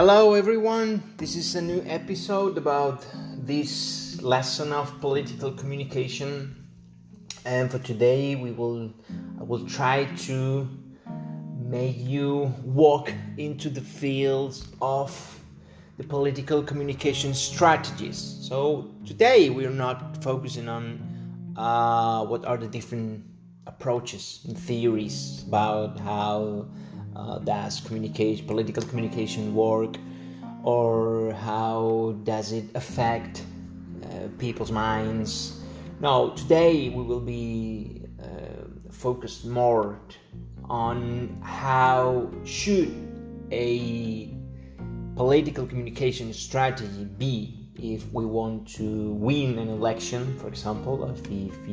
Hello, everyone. This is a new episode about this lesson of political communication. And for today, we will I will try to make you walk into the fields of the political communication strategies. So today, we are not focusing on uh, what are the different approaches and theories about how uh, does communication, political communication work, or how does it affect uh, people's minds? No, today we will be uh, focused more on how should a political communication strategy be if we want to win an election, for example, if, if,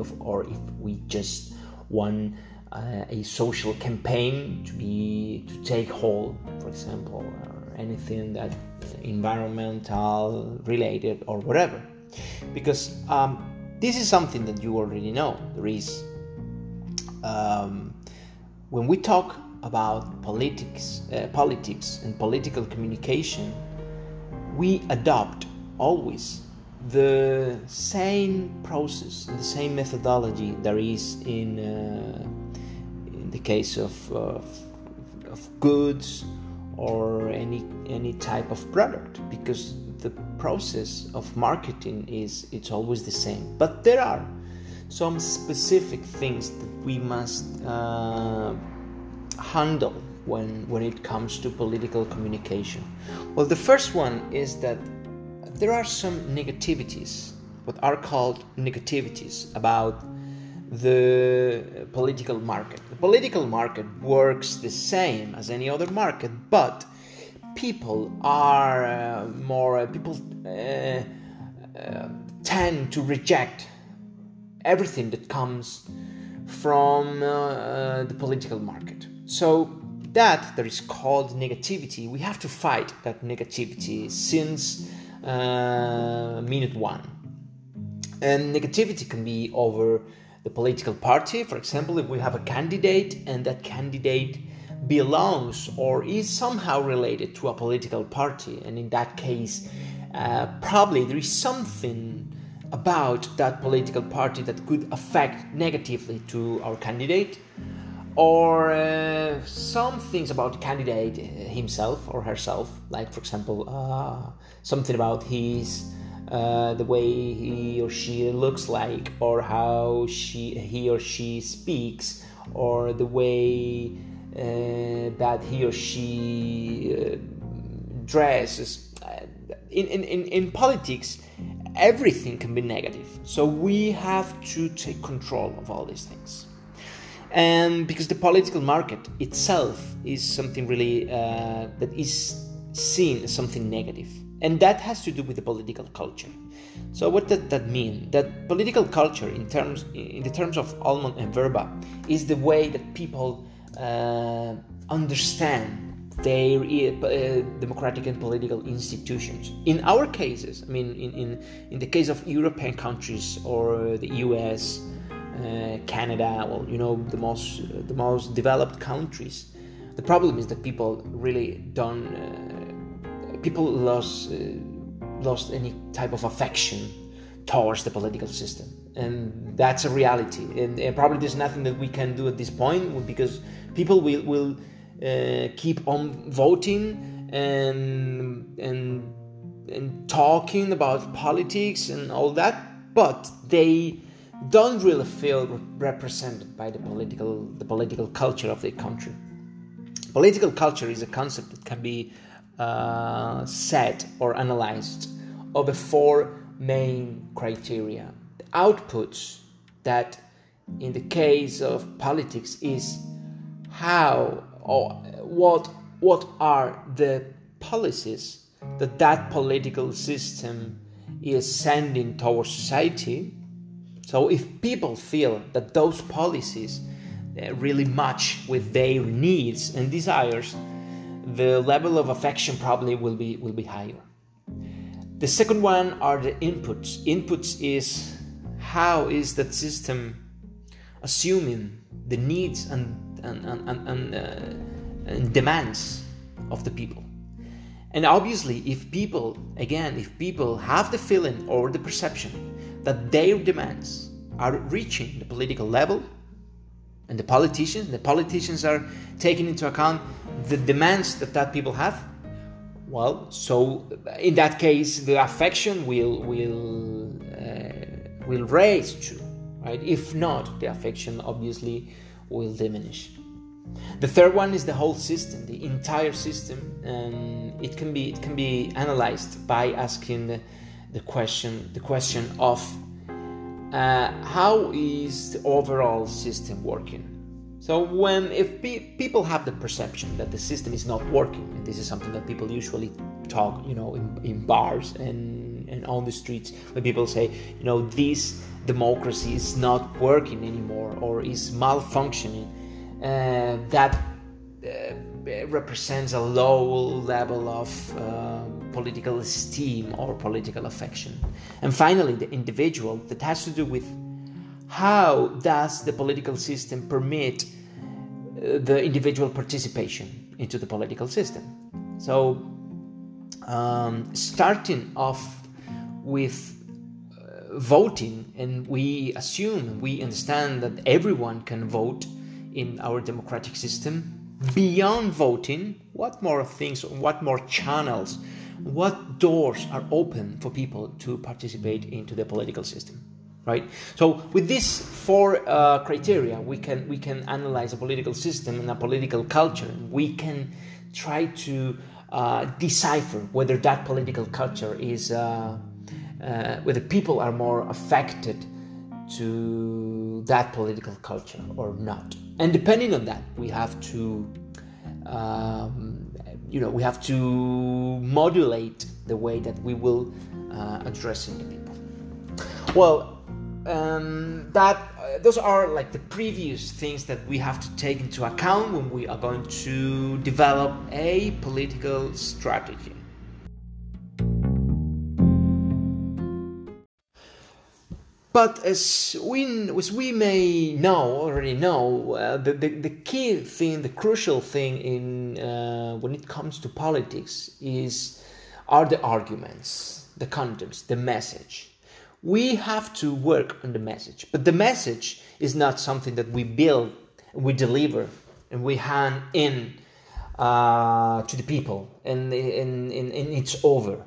if or if we just want a social campaign to be to take hold, for example, or anything that environmental related or whatever, because um, this is something that you already know. There is um, when we talk about politics, uh, politics and political communication, we adopt always the same process the same methodology there is in uh, in the case of, of, of goods or any any type of product because the process of marketing is it's always the same. But there are some specific things that we must uh, handle when when it comes to political communication. Well the first one is that there are some negativities what are called negativities about the political market. The political market works the same as any other market, but people are uh, more uh, people uh, uh tend to reject everything that comes from uh, uh, the political market. So that there is called negativity. We have to fight that negativity since minute one. And negativity can be over the political party. For example, if we have a candidate and that candidate belongs or is somehow related to a political party, and in that case, uh, probably there is something about that political party that could affect negatively to our candidate, or uh, some things about the candidate himself or herself, like, for example, uh, something about his uh, the way he or she looks like, or how she he or she speaks, or the way uh, that he or she uh, dresses. Uh, in, in, in, in politics, everything can be negative. So we have to take control of all these things. And because the political market itself is something really uh, that is seen as something negative and that has to do with the political culture. So what does that mean? That political culture, in terms in the terms of Almond and Verba, is the way that people uh, understand their uh, democratic and political institutions. In our cases, I mean, in, in, in the case of European countries or the U.S., uh, Canada, well, you know, the most the most developed countries, the problem is that people really don't uh, people lost uh, lost any type of affection towards the political system. And that's a reality. And, and, probably there's nothing that we can do at this point because people will will uh, keep on voting and and and talking about politics and all that but they don't really feel represented by the political the political culture of the country. Political culture is a concept that can be uh, set or analyzed of the four main criteria. The outputs that, in the case of politics, is how or what what are the policies that that political system is sending towards society. So, if people feel that those policies really match with their needs and desires, the level of affection probably will be will be higher. The second one are the inputs. Inputs is how is that system assuming the needs and and, and, and, uh, and demands of the people. And obviously, if people, again, if people have the feeling or the perception that their demands are reaching the political level, and the politicians, the politicians are taking into account the demands that that people have, well, so in that case, the affection will will uh, will raise too, right? If not, the affection obviously will diminish. The third one is the whole system, the entire system, and it can be it can be analyzed by asking the, the question the question of uh, how is the overall system working. So when if pe- people have the perception that the system is not working, and this is something that people usually talk, you know, in, in bars and, and on the streets, when people say, you know, this democracy is not working anymore or is malfunctioning uh, that uh, represents a low level of uh, political esteem or political affection. And finally, the individual that has to do with how does the political system permit uh, the individual participation into the political system. So, um, starting off with uh, voting, and we assume, we understand that everyone can vote in our democratic system. Beyond voting, what more things, what more channels, what doors are open for people to participate into the political system? Right. So with these four uh, criteria, we can we can analyze a political system and a political culture. We can try to uh, decipher whether that political culture is uh, uh whether people are more affected to that political culture or not. And depending on that, we have to, um, you know, we have to modulate the way that we will uh, addressing the people. Well, um, that uh, those are like the previous things that we have to take into account when we are going to develop a political strategy. But as we, as we may know, already know, uh, the, the, the, key thing, the crucial thing in, uh, when it comes to politics is, are the arguments, the contents, the message. We have to work on the message, but the message is not something that we build, we deliver, and we hand in uh, to the people, and, and, and, and it's over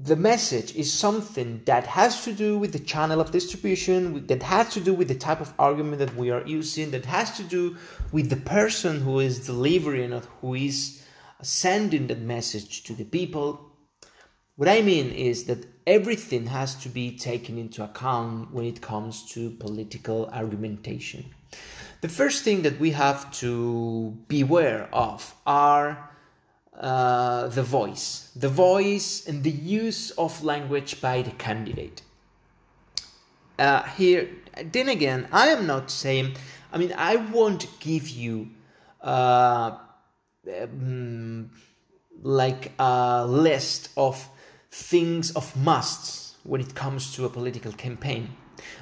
the message is something that has to do with the channel of distribution, that has to do with the type of argument that we are using, that has to do with the person who is delivering or who is sending that message to the people. What I mean is that everything has to be taken into account when it comes to political argumentation. The first thing that we have to beware of are uh, the voice, the voice and the use of language by the candidate. Uh, here, then again, I am not saying, I mean, I won't give you uh, um, like a list of things of musts when it comes to a political campaign,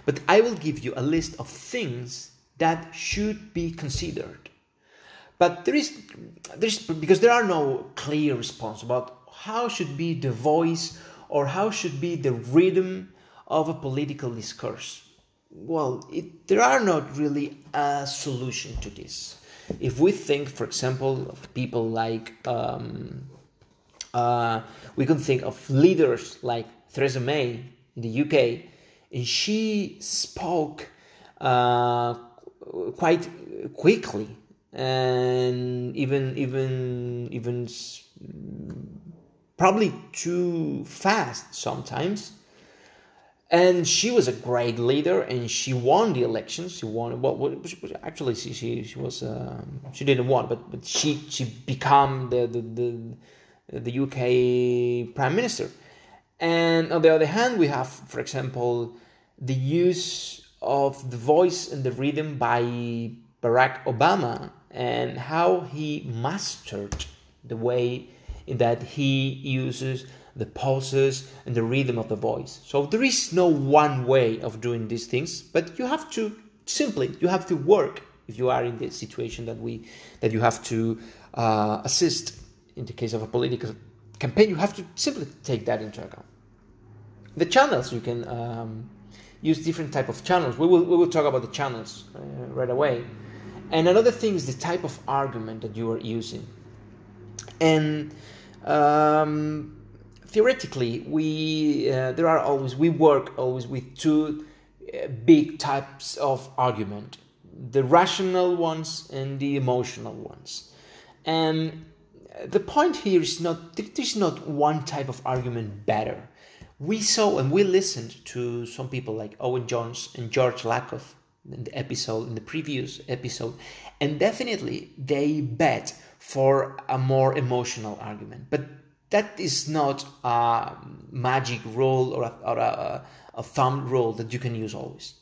but I will give you a list of things that should be considered but there is, there is because there are no clear response about how should be the voice or how should be the rhythm of a political discourse. Well, it, there are not really a solution to this. If we think, for example, of people like um, uh, we can think of leaders like Theresa May in the UK, and she spoke uh, quite quickly. And even even even probably too fast sometimes. And she was a great leader and she won the elections. She won well actually she she, she was um, she didn't win but but she she became the the, the the UK prime minister and on the other hand we have for example the use of the voice and the rhythm by Barack Obama and how he mastered the way that he uses the pauses and the rhythm of the voice. So there is no one way of doing these things, but you have to simply you have to work if you are in the situation that we that you have to uh, assist in the case of a political campaign, you have to simply take that into account. The channels you can um, use different type of channels. We will we will talk about the channels uh, right away. And another thing is the type of argument that you are using. And um, theoretically, we uh, there are always we work always with two uh, big types of argument: the rational ones and the emotional ones. And the point here is not there's not one type of argument better. We saw and we listened to some people like Owen Jones and George Lakoff in the episode in the previous episode and definitely they bet for a more emotional argument but that is not a magic rule or a, or a, a thumb rule that you can use always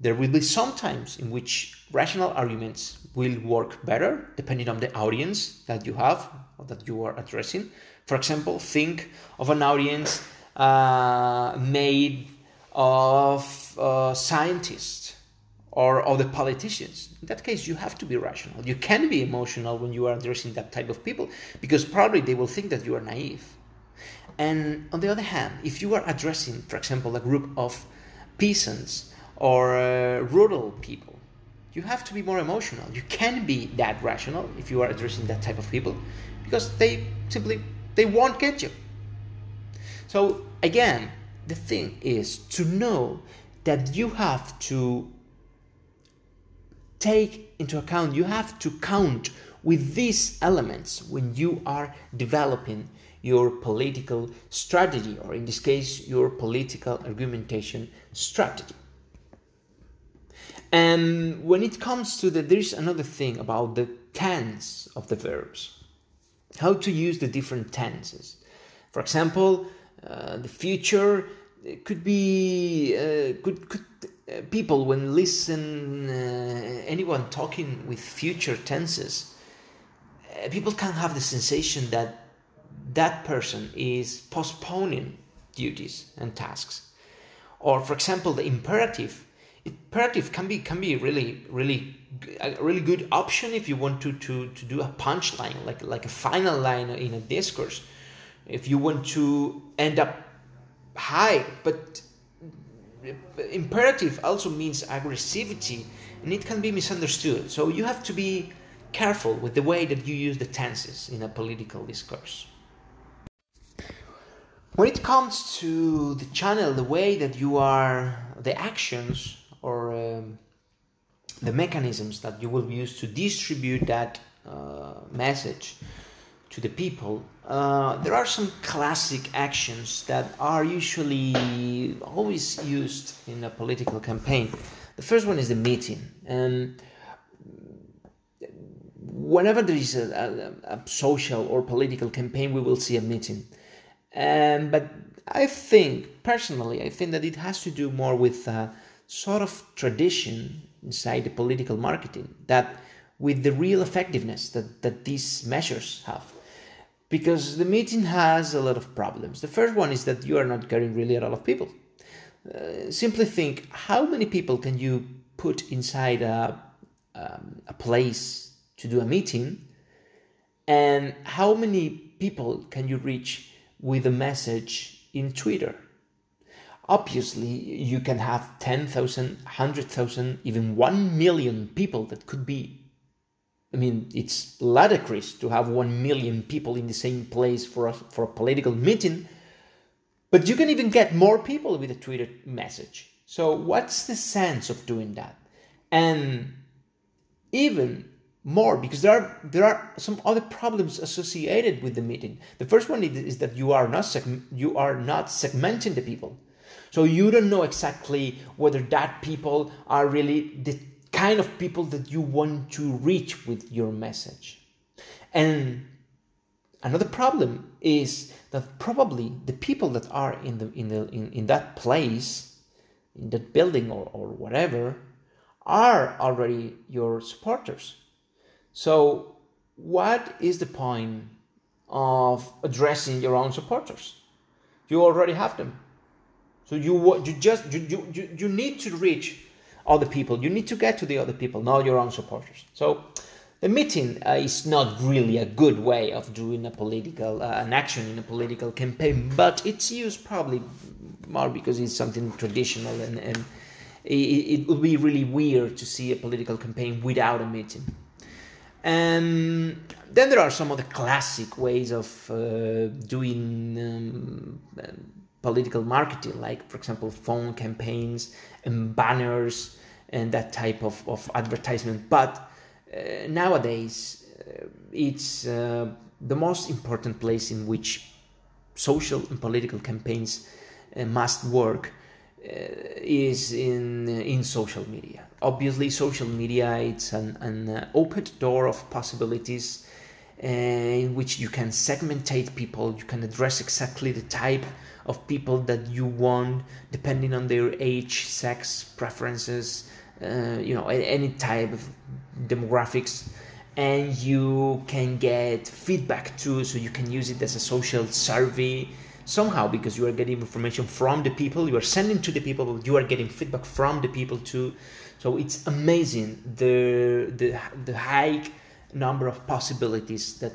there will be some times in which rational arguments will work better depending on the audience that you have or that you are addressing for example think of an audience uh, made of uh, scientists or of the politicians. In that case, you have to be rational. You can be emotional when you are addressing that type of people because probably they will think that you are naive. And on the other hand, if you are addressing, for example, a group of peasants or uh, rural people, you have to be more emotional. You can be that rational if you are addressing that type of people because they simply they won't get you. So again, the thing is to know that you have to take into account, you have to count with these elements when you are developing your political strategy, or in this case, your political argumentation strategy. And when it comes to that, there's another thing about the tense of the verbs, how to use the different tenses. For example, uh, the future could be uh, could could uh, people when listen uh, anyone talking with future tenses uh, people can have the sensation that that person is postponing duties and tasks or for example the imperative imperative can be can be really really a really good option if you want to to, to do a punchline like like a final line in a discourse if you want to end up high but imperative also means aggressivity and it can be misunderstood. So you have to be careful with the way that you use the tenses in a political discourse. When it comes to the channel, the way that you are, the actions or um, the mechanisms that you will use to distribute that uh, message to the people, uh, there are some classic actions that are usually always used in a political campaign. The first one is the meeting, and whenever there is a, a, a social or political campaign, we will see a meeting. Um, but I think, personally, I think that it has to do more with a sort of tradition inside the political marketing that with the real effectiveness that, that these measures have because the meeting has a lot of problems. The first one is that you are not getting really a lot of people. Uh, simply think how many people can you put inside a, um, a place to do a meeting, and how many people can you reach with a message in Twitter? Obviously, you can have 10,000, 100,000, even 1 million people that could be I mean, it's ludicrous to have one million people in the same place for a, for a political meeting, but you can even get more people with a Twitter message. So, what's the sense of doing that? And even more, because there are there are some other problems associated with the meeting. The first one is that you are not seg- you are not segmenting the people, so you don't know exactly whether that people are really the kind of people that you want to reach with your message. And another problem is that probably the people that are in the in the in, in that place, in that building or, or whatever, are already your supporters. So what is the point of addressing your own supporters? You already have them. So you you just you, you, you need to reach other people. You need to get to the other people, not your own supporters. So the meeting uh, is not really a good way of doing a political uh, an action in a political campaign, but it's used probably more because it's something traditional and, and it, it would be really weird to see a political campaign without a meeting. And then there are some of the classic ways of uh, doing um, political marketing, like, for example, phone campaigns and banners and that type of, of advertisement. But uh, nowadays, uh, it's uh, the most important place in which social and political campaigns uh, must work uh, is in in social media. Obviously, social media it's an, an open door of possibilities in which you can segmentate people. You can address exactly the type of people that you want, depending on their age, sex, preferences, uh, you know, any type of demographics and you can get feedback too so you can use it as a social survey somehow because you are getting information from the people you are sending to the people you are getting feedback from the people too so it's amazing the the, the high number of possibilities that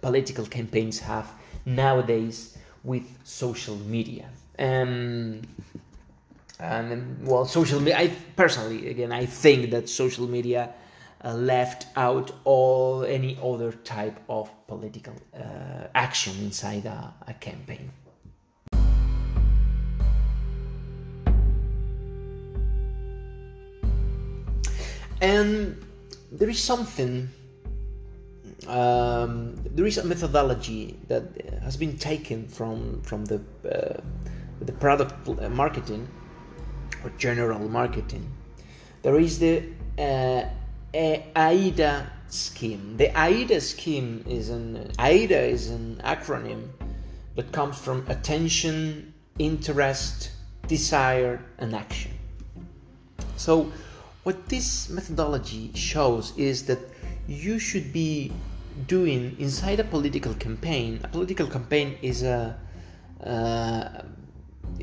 political campaigns have nowadays with social media. Um, and well social media i personally again i think that social media uh, left out all any other type of political uh, action inside a, a campaign. And there is something um, there is a methodology that has been taken from from the uh, the product marketing or general marketing. There is the uh, AIDA scheme. The AIDA scheme is an AIDA is an acronym that comes from attention, interest, desire, and action. So, what this methodology shows is that you should be doing inside a political campaign. A political campaign is a uh,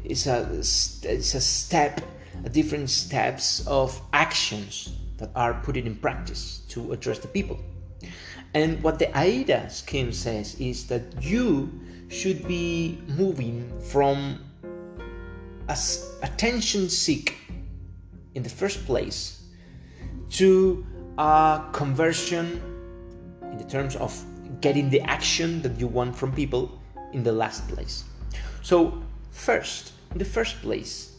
is a it's a step, a different steps of actions that are put in practice to address the people. And what the AIDA scheme says is that you should be moving from a attention seek in the first place to a conversion in the terms of getting the action that you want from people in the last place. So First, in the first place,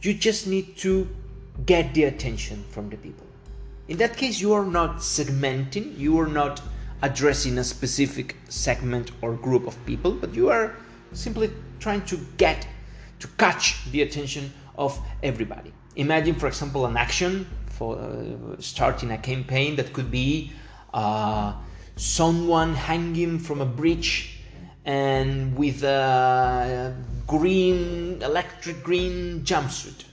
you just need to get the attention from the people. In that case, you are not segmenting, you are not addressing a specific segment or group of people, but you are simply trying to get, to catch the attention of everybody. Imagine, for example, an action for uh, starting a campaign that could be uh, someone hanging from a bridge and with a green, electric green jumpsuit,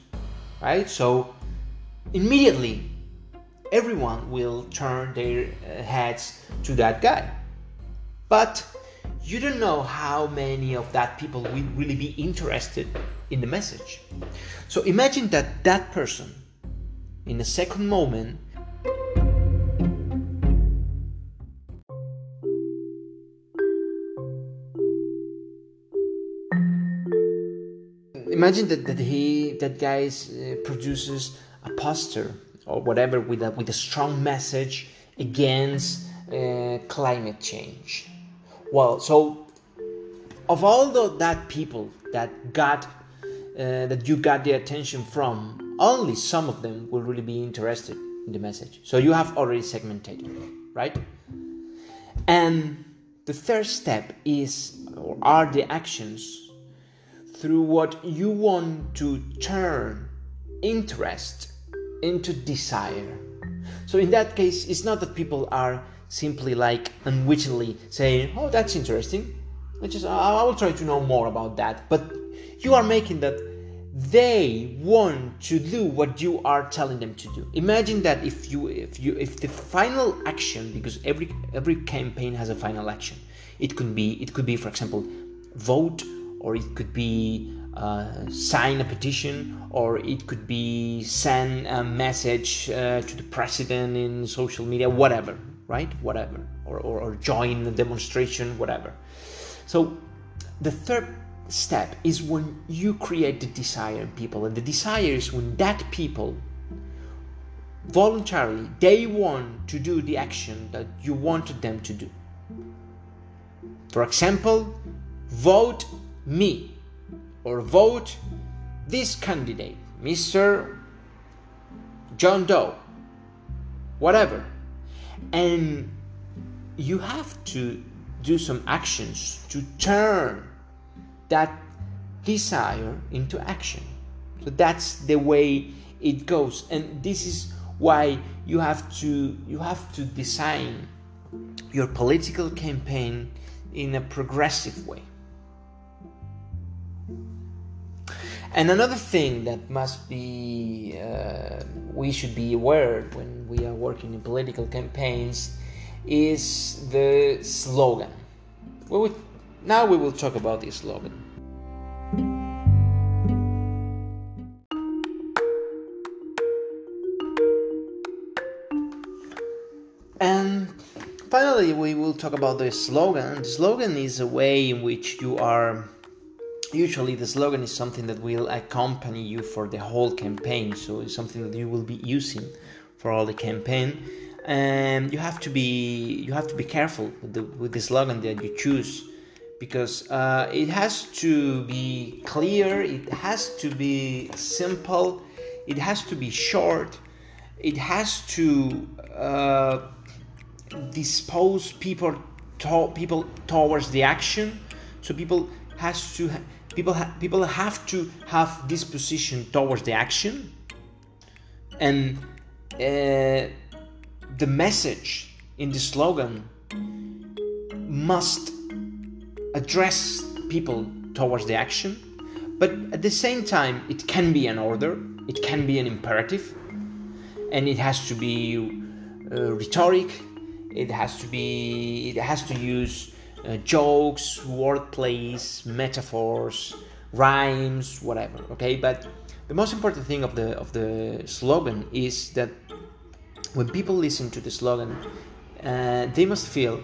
right? So immediately everyone will turn their uh, heads to that guy. But you don't know how many of that people will really be interested in the message. So imagine that that person in a second moment imagine that, that he that guy uh, produces a poster or whatever with a with a strong message against uh, climate change. Well, so of all the, that people that got uh, that you got the attention from, only some of them will really be interested in the message. So you have already segmented, right? And the third step is or are the actions through what you want to turn interest into desire. So in that case, it's not that people are simply like unwittingly saying, "Oh, that's interesting. I just I will try to know more about that." But you are making that they want to do what you are telling them to do. Imagine that if you if you if the final action because every every campaign has a final action. It could be it could be for example vote or it could be uh, sign a petition or it could be send a message uh, to the president in social media whatever right? Whatever. Or, or, or join a demonstration whatever. So the third step is when you create the desire in people and the desire is when that people voluntarily they want to do the action that you wanted them to do. For example vote me or vote this candidate mr john doe whatever and you have to do some actions to turn that desire into action. So that's the way it goes, and this is why you have to you have to design your political campaign in a progressive way. And another thing that must be uh, we should be aware when we are working in political campaigns is the slogan. Well, now we will talk about the slogan. And finally, we will talk about the slogan. The slogan is a way in which you are. Usually, the slogan is something that will accompany you for the whole campaign, so it's something that you will be using for all the campaign. And you have to be you have to be careful with the with the slogan that you choose because uh, it has to be clear it has to be simple it has to be short it has to uh, dispose people to, people towards the action. So people has to people ha, people have to have disposition towards the action and uh, the message in the slogan must address people towards the action, but at the same time, it can be an order, it can be an imperative, and it has to be uh, rhetoric, it has to be, it has to use uh, jokes, wordplays, metaphors, rhymes, whatever. Okay, but the most important thing of the of the slogan is that when people listen to the slogan, uh, they must feel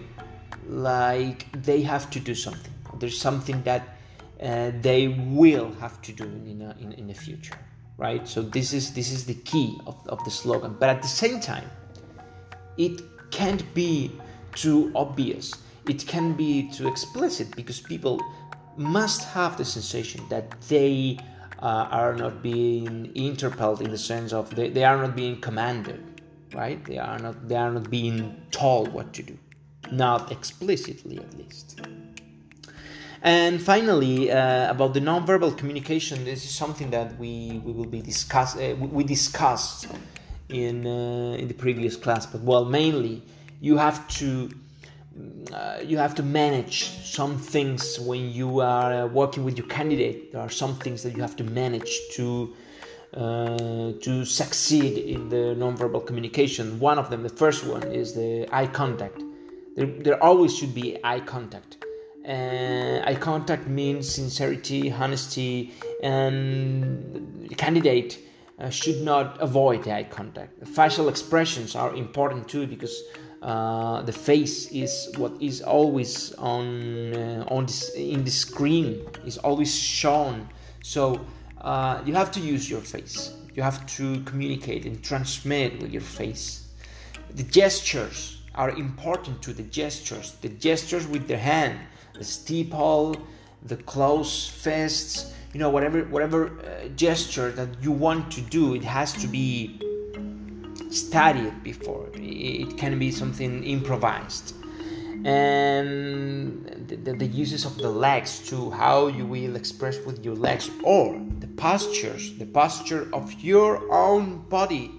like they have to do something. There's something that uh, they will have to do in, a, in, in the future, right? So this is this is the key of, of the slogan. But at the same time, it can't be too obvious. It can be too explicit because people must have the sensation that they uh, are not being interpelled in the sense of they, they are not being commanded right? They are not they are not being told what to do, not explicitly at least. And finally, uh, about the nonverbal communication, this is something that we, we will be discuss uh, we discussed in uh, in the previous class. But well, mainly you have to uh, you have to manage some things when you are uh, working with your candidate. There are some things that you have to manage to uh, to succeed in the nonverbal communication. One of them, the first one, is the eye contact. There, there always should be eye contact. Uh, eye contact means sincerity, honesty, and the candidate should not avoid eye contact. Facial expressions are important too because uh, the face is what is always on uh, on this in the screen is always shown. So uh, you have to use your face. You have to communicate and transmit with your face. The gestures are important to the gestures. The gestures with the hand, the steeple, the closed fists, you know, whatever whatever uh, gesture that you want to do, it has to be studied before. It can be something improvised. And the, the, uses of the legs to how you will express with your legs or the postures the posture of your own body.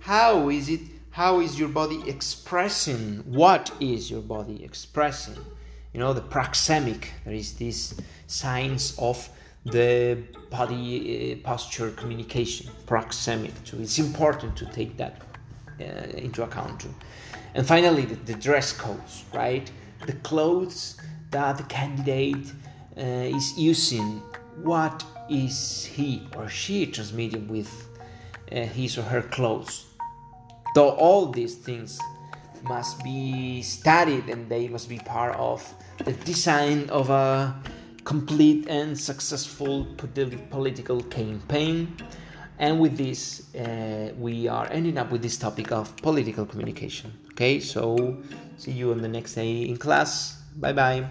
How is it how is your body expressing? What is your body expressing? You know the proxemic there is this signs of the body uh, posture communication proxemic. Too it's important to take that into account and finally, the, the dress codes, right? The clothes that the candidate uh, is using. What is he or she transmitting with uh, his or her clothes. Though all these things must be studied and they must be part of the design of a complete and successful political campaign. And with this, uh, we are ending up with this topic of political communication. Okay, so see you on the next day in class. Bye bye.